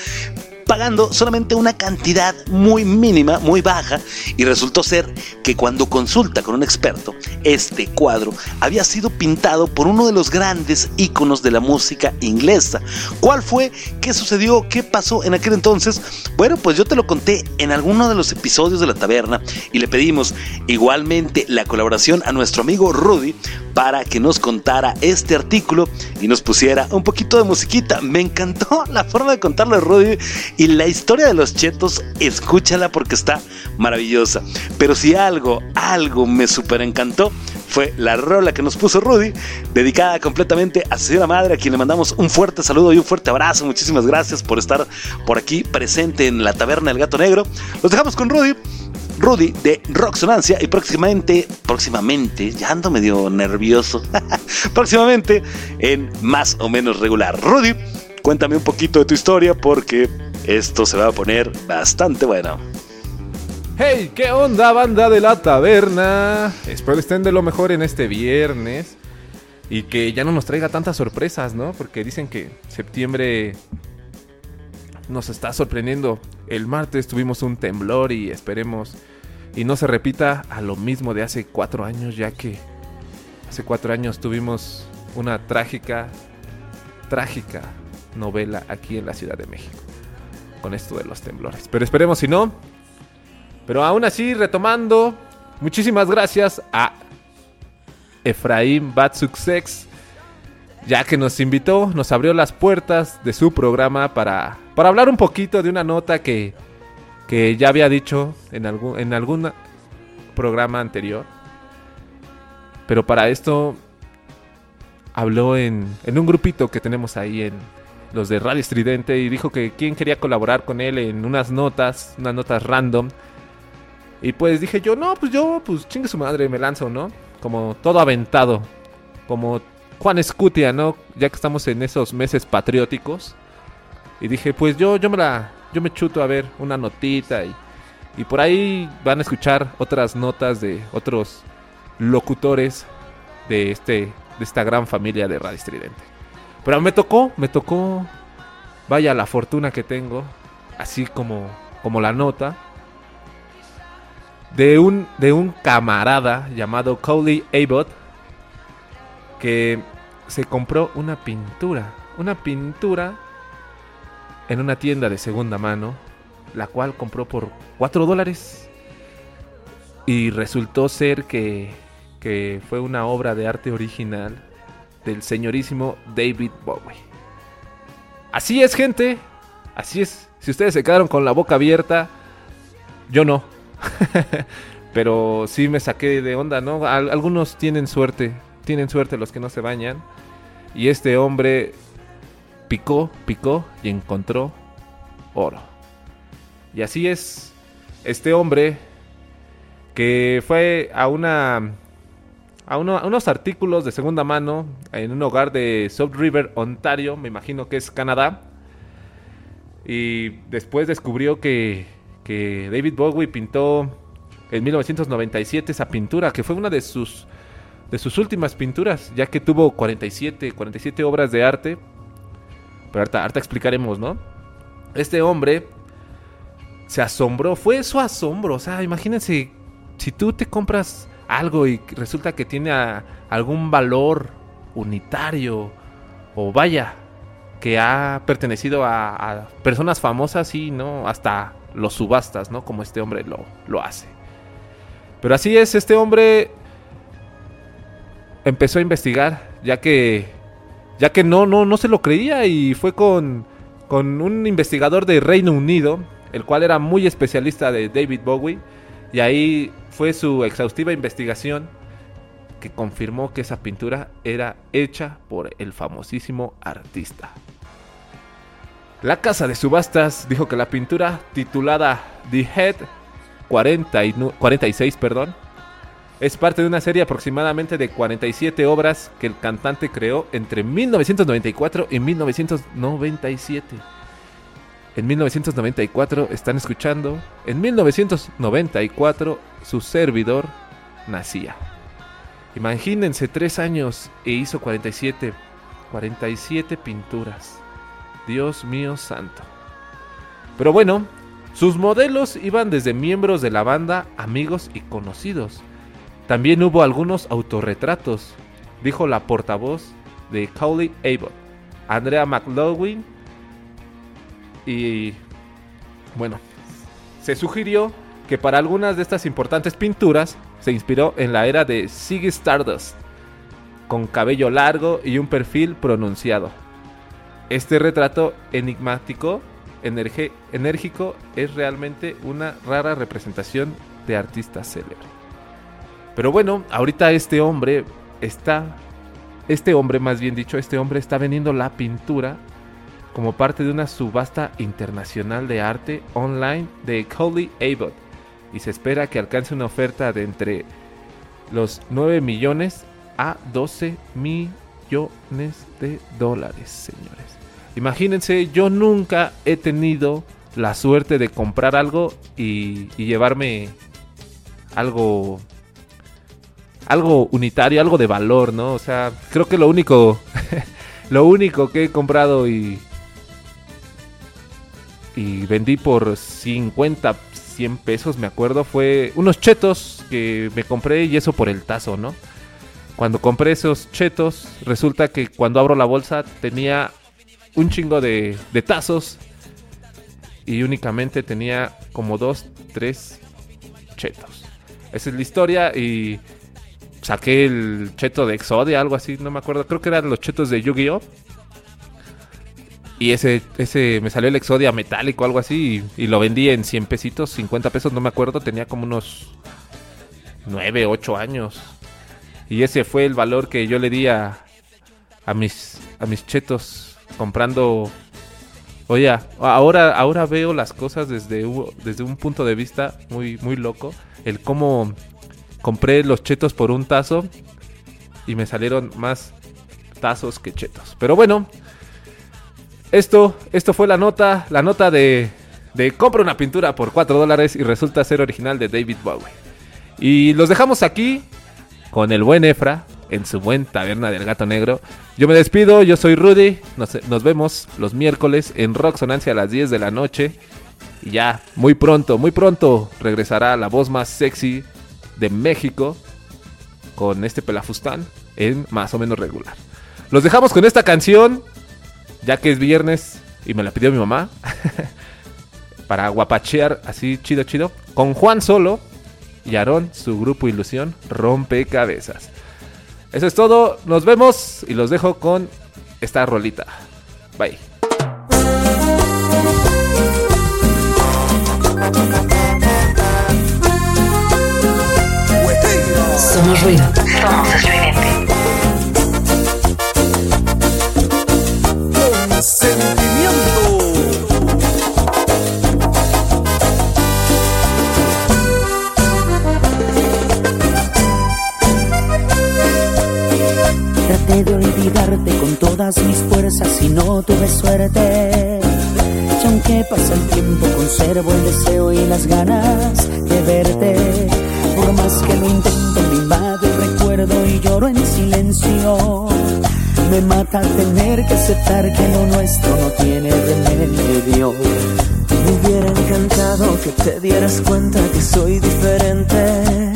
Speaker 1: pagando solamente una cantidad muy mínima, muy baja, y resultó ser que cuando consulta con un experto, este cuadro había sido pintado por uno de los grandes íconos de la música inglesa. ¿Cuál fue? ¿Qué sucedió? ¿Qué pasó en aquel entonces? Bueno, pues yo te lo conté en alguno de los episodios de la taberna y le pedimos igualmente la colaboración a nuestro amigo Rudy para que nos contara este artículo y nos pusiera un poquito de musiquita. Me encantó [laughs] la forma de contarlo de Rudy y la historia de los chetos, escúchala porque está maravillosa. Pero si algo, algo me super encantó fue la rola que nos puso Rudy, dedicada completamente a su señora madre, a quien le mandamos un fuerte saludo y un fuerte abrazo. Muchísimas gracias por estar por aquí presente en la taberna del gato negro. Los dejamos con Rudy. Rudy de Rocksonancia y próximamente, próximamente, ya ando medio nervioso, [laughs] próximamente en más o menos regular. Rudy, cuéntame un poquito de tu historia porque esto se va a poner bastante bueno.
Speaker 10: Hey, ¿qué onda, banda de la taberna? Espero estén de lo mejor en este viernes y que ya no nos traiga tantas sorpresas, ¿no? Porque dicen que septiembre nos está sorprendiendo. El martes tuvimos un temblor y esperemos y no se repita a lo mismo de hace cuatro años, ya que hace cuatro años tuvimos una trágica, trágica novela aquí en la Ciudad de México con esto de los temblores. Pero esperemos si no. Pero aún así, retomando, muchísimas gracias a Efraín Batsuxex, ya que nos invitó, nos abrió las puertas de su programa para, para hablar un poquito de una nota que, que ya había dicho en algún, en algún programa anterior. Pero para esto habló en, en un grupito que tenemos ahí en los de Radio Estridente y dijo que quién quería colaborar con él en unas notas, unas notas random. Y pues dije yo, no, pues yo, pues chingue su madre, me lanzo, ¿no? Como todo aventado. Como Juan Escutia, ¿no? Ya que estamos en esos meses patrióticos. Y dije, pues yo, yo me la, yo me chuto a ver una notita y, y por ahí van a escuchar otras notas de otros locutores de este, de esta gran familia de Radio Estridente. Pero me tocó, me tocó, vaya la fortuna que tengo, así como, como la nota, de un, de un camarada llamado Cody Abbott que se compró una pintura, una pintura en una tienda de segunda mano la cual compró por 4 dólares. Y resultó ser que, que fue una obra de arte original del señorísimo David Bowie. Así es, gente. Así es. Si ustedes se quedaron con la boca abierta, yo no. [laughs] Pero sí me saqué de onda, ¿no? Al- algunos tienen suerte. Tienen suerte los que no se bañan. Y este hombre picó, picó y encontró oro. Y así es. Este hombre que fue a una a, uno- unos artículos de segunda mano en un hogar de South River, Ontario, me imagino que es Canadá. Y después descubrió que, que David Bowie pintó en 1997 esa pintura, que fue una de sus, de sus últimas pinturas, ya que tuvo 47, 47 obras de arte. Pero ahorita, ahorita explicaremos, ¿no? Este hombre se asombró, fue su asombro, o sea, imagínense, si tú te compras algo y resulta que tiene algún valor unitario, o vaya, que ha pertenecido a, a personas famosas y no hasta los subastas, ¿no? Como este hombre lo, lo hace. Pero así es, este hombre empezó a investigar, ya que ya que no no no se lo creía y fue con con un investigador de Reino Unido, el cual era muy especialista de David Bowie, y ahí fue su exhaustiva investigación que confirmó que esa pintura era hecha por el famosísimo artista. La casa de subastas dijo que la pintura titulada The Head 40 y nu- 46, perdón, es parte de una serie aproximadamente de 47 obras que el cantante creó entre 1994 y 1997. En 1994 están escuchando, en 1994 su servidor nacía. Imagínense tres años e hizo 47, 47 pinturas. Dios mío santo. Pero bueno, sus modelos iban desde miembros de la banda, amigos y conocidos. También hubo algunos autorretratos, dijo la portavoz de Cowley Abbott, Andrea McLaughlin. Y bueno, se sugirió que para algunas de estas importantes pinturas se inspiró en la era de Ziggy Stardust, con cabello largo y un perfil pronunciado. Este retrato enigmático, enérgico, es realmente una rara representación de artista célebre. Pero bueno, ahorita este hombre está, este hombre más bien dicho, este hombre está vendiendo la pintura como parte de una subasta internacional de arte online de Coley Abbott y se espera que alcance una oferta de entre los 9 millones a 12 millones de dólares, señores. Imagínense, yo nunca he tenido la suerte de comprar algo y, y llevarme algo algo unitario, algo de valor, ¿no? O sea, creo que lo único [laughs] lo único que he comprado y y vendí por 50, 100 pesos, me acuerdo, fue unos chetos que me compré y eso por el tazo, ¿no? Cuando compré esos chetos, resulta que cuando abro la bolsa tenía un chingo de, de tazos y únicamente tenía como dos, tres chetos. Esa es la historia y saqué el cheto de Exodia, algo así, no me acuerdo, creo que eran los chetos de Yu-Gi-Oh! Y ese, ese me salió el Exodia metálico, algo así, y, lo vendí en 100 pesitos, 50 pesos, no me acuerdo, tenía como unos 9, 8 años. Y ese fue el valor que yo le di a, a, mis, a mis chetos comprando... Oye, ahora, ahora veo las cosas desde, desde un punto de vista muy, muy loco. El cómo compré los chetos por un tazo y me salieron más tazos que chetos. Pero bueno, esto, esto fue la nota, la nota de, de compra una pintura por 4 dólares y resulta ser original de David Bowie. Y los dejamos aquí con el buen Efra en su buen taberna del gato negro. Yo me despido, yo soy Rudy, nos, nos vemos los miércoles en Rock Sonancia a las 10 de la noche. Y ya, muy pronto, muy pronto regresará la voz más sexy de México con este pelafustán en más o menos regular. Los dejamos con esta canción, ya que es viernes y me la pidió mi mamá. [laughs] para guapachear así chido chido con Juan Solo y Aarón, su grupo Ilusión Rompecabezas. Eso es todo, nos vemos y los dejo con esta rolita. Bye.
Speaker 3: Somos ruido.
Speaker 11: Somos estridente.
Speaker 12: Traté de olvidarte con todas mis fuerzas y no tuve suerte. Y aunque pasa el tiempo, conservo el deseo y las ganas de verte. Por más que lo intento, me invade el recuerdo y lloro en silencio. Me mata tener que aceptar que lo nuestro no tiene remedio. Me hubiera encantado que te dieras cuenta que soy diferente.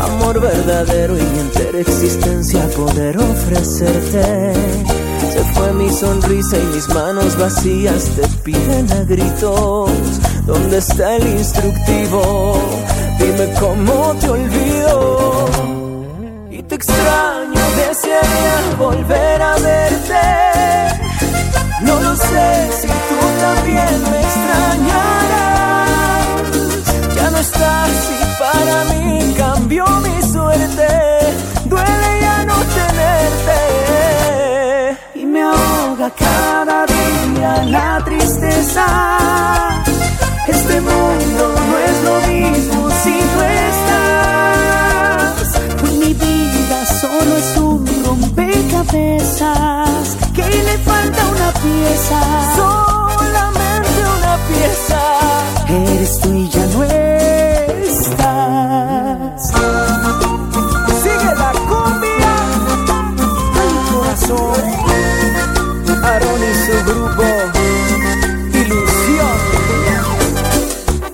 Speaker 12: Amor verdadero y mi entera existencia poder ofrecerte. Se fue mi sonrisa y mis manos vacías te piden a gritos. ¿Dónde está el instructivo? Dime cómo te olvido. Te extraño, desearía volver a verte. No lo sé si tú también me extrañarás. Ya no estás y para mí cambió mi suerte. Duele ya no tenerte. Y me ahoga cada día la tristeza. Este mundo no es lo mismo si no estás. Solo es un rompecabezas. Que le falta una pieza. Solamente una pieza. Eres tú y ya no estás. Sigue la cumbia. Ay, corazón. Aaron y su grupo. Ilusión.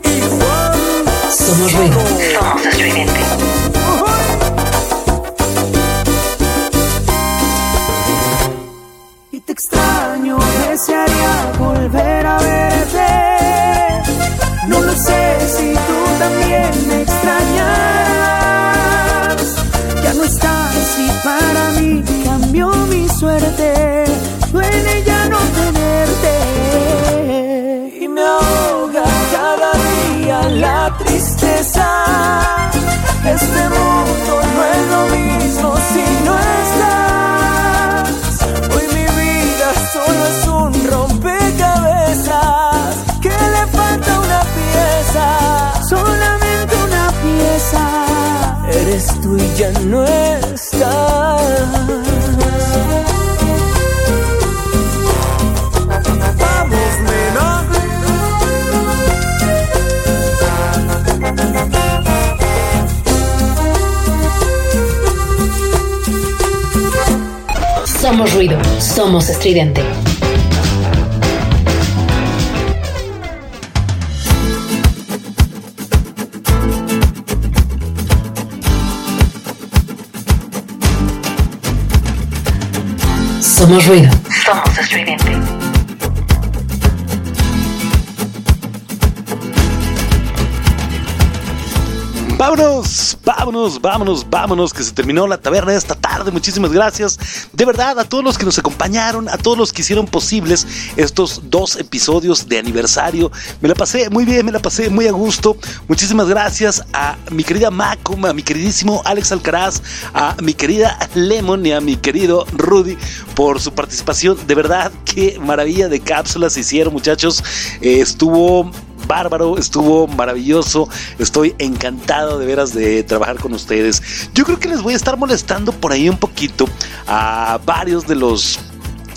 Speaker 12: Y Juan.
Speaker 3: Somos ruido.
Speaker 11: Somos
Speaker 3: Somos ruido. Somos estridente. Somos ruido.
Speaker 11: Somos estridente.
Speaker 1: Vámonos, vámonos, vámonos, vámonos, que se terminó la taberna de esta tarde. Muchísimas gracias. De verdad, a todos los que nos acompañaron, a todos los que hicieron posibles estos dos episodios de aniversario. Me la pasé muy bien, me la pasé muy a gusto. Muchísimas gracias a mi querida Macum, a mi queridísimo Alex Alcaraz, a mi querida Lemon y a mi querido Rudy por su participación. De verdad, qué maravilla de cápsulas hicieron, muchachos. Eh, estuvo bárbaro, estuvo maravilloso. Estoy encantado de veras de trabajar con ustedes. Yo creo que les voy a estar molestando por ahí un poquito a varios de los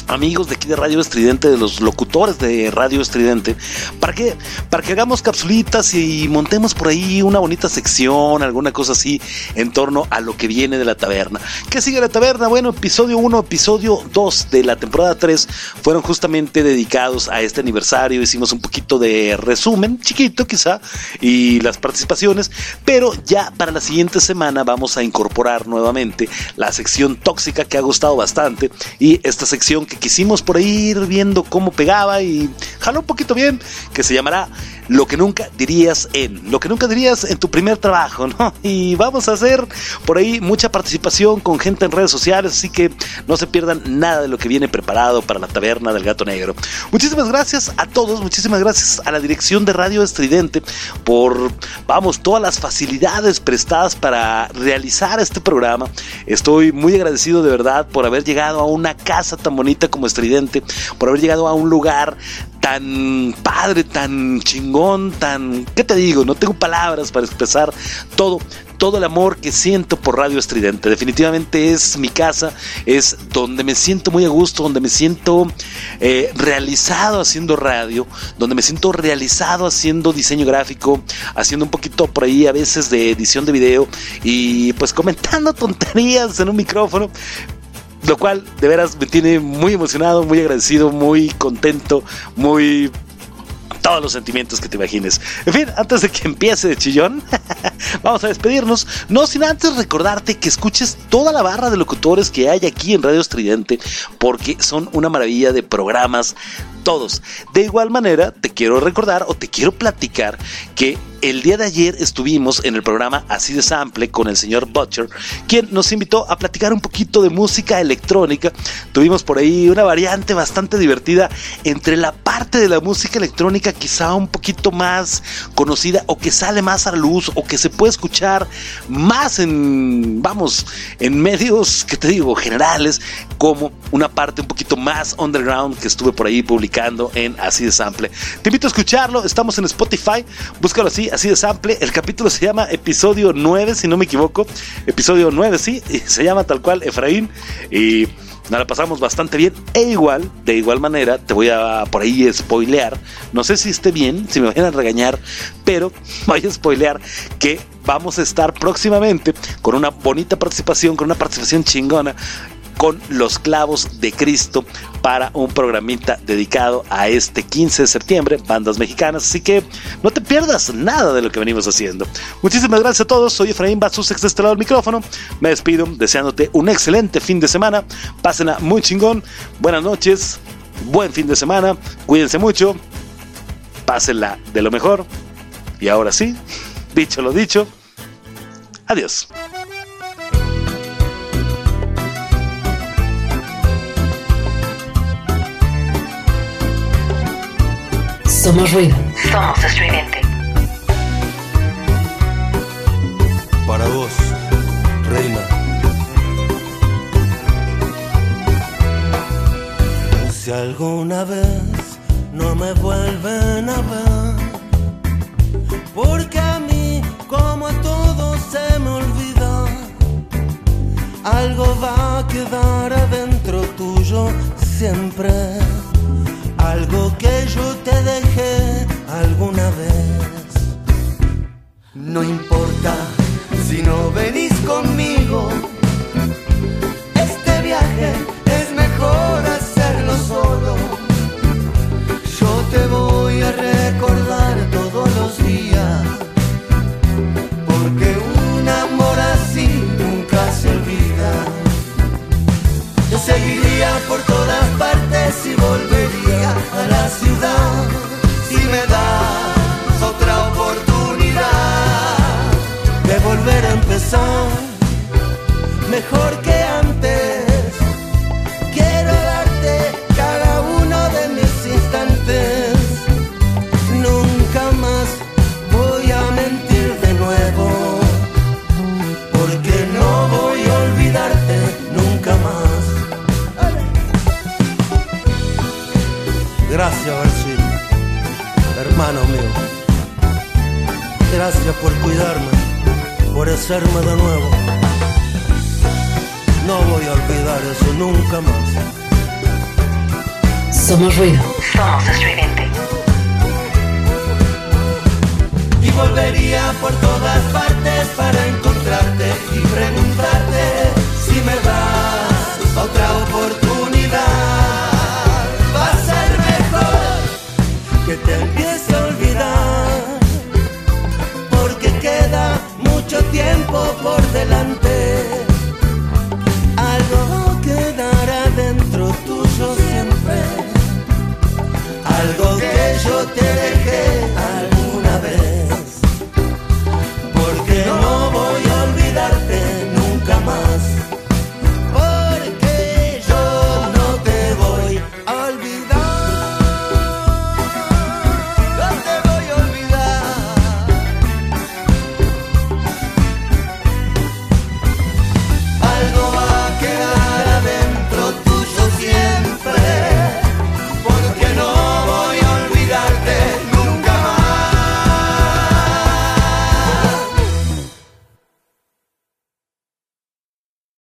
Speaker 1: amigos de aquí de Radio Estridente, de los locutores de Radio Estridente, para que, para que hagamos capsulitas y montemos por ahí una bonita sección, alguna cosa así, en torno a lo que viene de la taberna. ¿Qué sigue la taberna? Bueno, episodio 1, episodio 2 de la temporada 3 fueron justamente dedicados a este aniversario. Hicimos un poquito de resumen, chiquito quizá, y las participaciones, pero ya para la siguiente semana vamos a incorporar nuevamente la sección tóxica que ha gustado bastante y esta sección que quisimos por ahí ir viendo cómo pegaba y jaló un poquito bien, que se llamará Lo que nunca dirías en, lo que nunca dirías en tu primer trabajo, ¿no? [laughs] Y vamos a hacer por ahí mucha participación con gente en redes sociales, así que no se pierdan nada de lo que viene preparado para la taberna del gato negro. Muchísimas gracias a todos, muchísimas gracias a la dirección de Radio Estridente por, vamos, todas las facilidades prestadas para realizar este programa. Estoy muy agradecido de verdad por haber llegado a una casa tan bonita como Estridente, por haber llegado a un lugar tan padre, tan chingón, tan... ¿Qué te digo? No tengo palabras para expresar todo, todo el amor que siento por Radio Estridente. Definitivamente es mi casa, es donde me siento muy a gusto, donde me siento eh, realizado haciendo radio, donde me siento realizado haciendo diseño gráfico, haciendo un poquito por ahí a veces de edición de video y pues comentando [laughs] tonterías en un micrófono lo cual de veras me tiene muy emocionado, muy agradecido, muy contento, muy todos los sentimientos que te imagines. En fin, antes de que [laughs] empiece de chillón, [laughs] vamos a despedirnos. No sin antes recordarte que escuches toda la barra de locutores que hay aquí en Radio Estridente, porque son una maravilla de programas todos. De igual manera, te quiero recordar o te quiero platicar que el día de ayer estuvimos en el programa Así de Sample con el señor Butcher, quien nos invitó a platicar un poquito de música electrónica. Tuvimos por ahí una variante bastante divertida entre la parte de la música electrónica quizá un poquito más conocida o que sale más a la luz o que se puede escuchar más en, vamos, en medios, que te digo, generales, como una parte un poquito más underground que estuve por ahí publicando en Así de Sample. Te invito a escucharlo, estamos en Spotify, búscalo así, así de sample. El capítulo se llama episodio 9, si no me equivoco. Episodio 9, sí, y se llama tal cual Efraín. Y nos la pasamos bastante bien. E igual, de igual manera, te voy a por ahí spoilear. No sé si esté bien, si me vayan a regañar, pero [laughs] voy a spoilear que vamos a estar próximamente con una bonita participación, con una participación chingona con los clavos de Cristo para un programita dedicado a este 15 de septiembre, bandas mexicanas. Así que no te pierdas nada de lo que venimos haciendo. Muchísimas gracias a todos. Soy Efraín Basus, de este lado del micrófono. Me despido deseándote un excelente fin de semana. Pásenla muy chingón. Buenas noches. Buen fin de semana. Cuídense mucho. Pásenla de lo mejor. Y ahora sí, dicho lo dicho. Adiós.
Speaker 3: Somos ruido.
Speaker 11: Somos estridente.
Speaker 13: Para vos, reina. Si alguna vez no me vuelven a ver, porque a mí, como a todos, se me olvida, algo va a quedar adentro tuyo siempre. Algo que yo te dejé alguna vez. No importa si no venís conmigo. Este viaje es mejor hacerlo solo. Yo te voy a recordar seguiría por todas partes y volvería a la ciudad. Si me das otra oportunidad de volver a empezar mejor que Gracias, Hermano mío. Gracias por cuidarme, por hacerme de nuevo. No voy a olvidar eso nunca más.
Speaker 3: Somos ruido.
Speaker 11: Somos estridente.
Speaker 13: Y volvería por todas partes para encontrarte y preguntarte si me das otra oportunidad. que te empiece a olvidar, porque queda mucho tiempo por delante.